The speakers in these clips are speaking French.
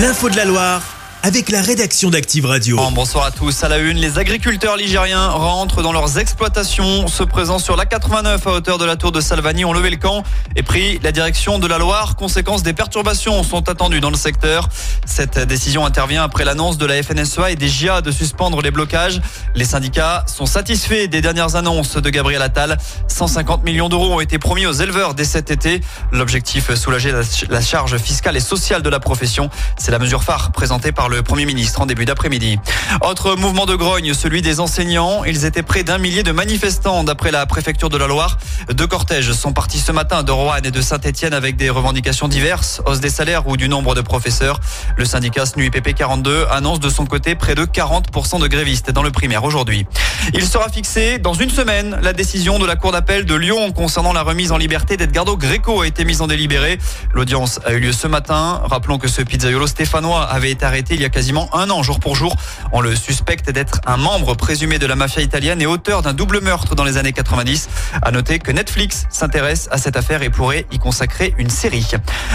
L'info de la Loire avec la rédaction d'Active Radio. Bonsoir à tous. À la une, les agriculteurs ligériens rentrent dans leurs exploitations. Se présent sur la 89 à hauteur de la tour de Salvani ont levé le camp et pris la direction de la Loire. Conséquence des perturbations sont attendues dans le secteur. Cette décision intervient après l'annonce de la FNSEA et des GIA de suspendre les blocages. Les syndicats sont satisfaits des dernières annonces de Gabriel Attal. 150 millions d'euros ont été promis aux éleveurs dès cet été. L'objectif, soulager la charge fiscale et sociale de la profession. C'est la mesure phare présentée par le Premier ministre en début d'après-midi. Autre mouvement de grogne, celui des enseignants. Ils étaient près d'un millier de manifestants d'après la préfecture de la Loire. Deux cortèges sont partis ce matin de Roanne et de Saint-Etienne avec des revendications diverses, hausse des salaires ou du nombre de professeurs. Le syndicat SNUIPP 42 annonce de son côté près de 40% de grévistes dans le primaire aujourd'hui. Il sera fixé dans une semaine. La décision de la Cour d'appel de Lyon concernant la remise en liberté d'Edgardo Greco a été mise en délibéré. L'audience a eu lieu ce matin. Rappelons que ce pizzaiolo stéphanois avait été arrêté il y a quasiment un an, jour pour jour. On le suspecte d'être un membre présumé de la mafia italienne et auteur d'un double meurtre dans les années 90. À noter que Netflix s'intéresse à cette affaire et pourrait y consacrer une série.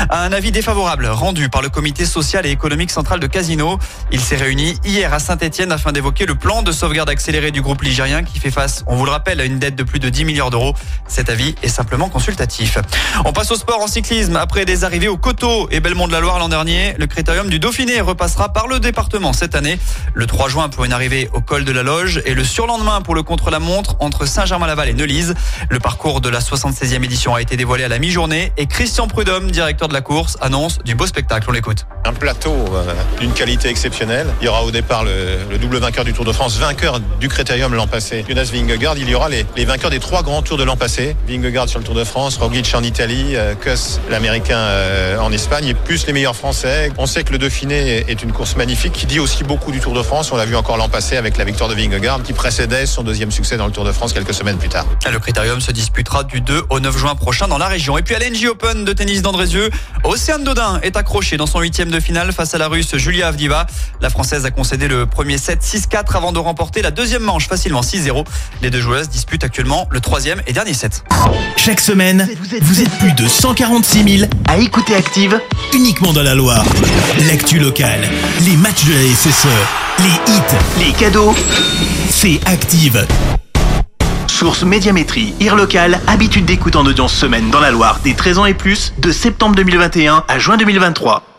Un avis défavorable rendu par le comité social et économique central de Casino. Il s'est réuni hier à Saint-Etienne afin d'évoquer le plan de sauvegarde accéléré du groupe ligérien qui fait face, on vous le rappelle, à une dette de plus de 10 milliards d'euros. Cet avis est simplement consultatif. On passe au sport en cyclisme. Après des arrivées au Coteau et Belmont de la Loire l'an dernier, le critérium du Dauphiné repassera par le département cette année. Le 3 juin pour une arrivée au col de la Loge et le surlendemain pour le contre-la-montre entre Saint-Germain-Laval et Neulise. Le parcours de la 76e édition a été dévoilé à la mi-journée et Christian Prudhomme, directeur de la course, annonce du beau spectacle. On l'écoute. Un plateau euh, d'une qualité exceptionnelle. Il y aura au départ le, double vainqueur du Tour de France, vainqueur du Critérium l'an passé, Jonas Vingegaard. Il y aura les, vainqueurs des trois grands tours de l'an passé. Vingegaard sur le Tour de France, Roglic en Italie, euh, Kuss l'américain euh, en Espagne et plus les meilleurs français. On sait que le Dauphiné est une course magnifique qui dit aussi beaucoup du Tour de France. On l'a vu encore l'an passé avec la victoire de Vingegaard qui précédait son deuxième succès dans le Tour de France quelques semaines plus tard. Le Critérium se disputera du 2 au 9 juin prochain dans la région. Et puis à l'NG Open de tennis d'Andrézieux, Océane Dodin est accrochée dans son huitième de finale face à la Russe Julia Avdiva. La Française a concédé le premier set 6-4 avant de remporter la deuxième manche facilement 6-0. Les deux joueuses disputent actuellement le troisième et dernier set. Chaque semaine, vous êtes plus de 146 000 à écouter Active uniquement dans la Loire. L'actu locale, les matchs de la SSE, les hits, les cadeaux, c'est Active. Source Médiamétrie, IR local, habitude d'écoute en audience semaine dans la Loire des 13 ans et plus, de septembre 2021 à juin 2023.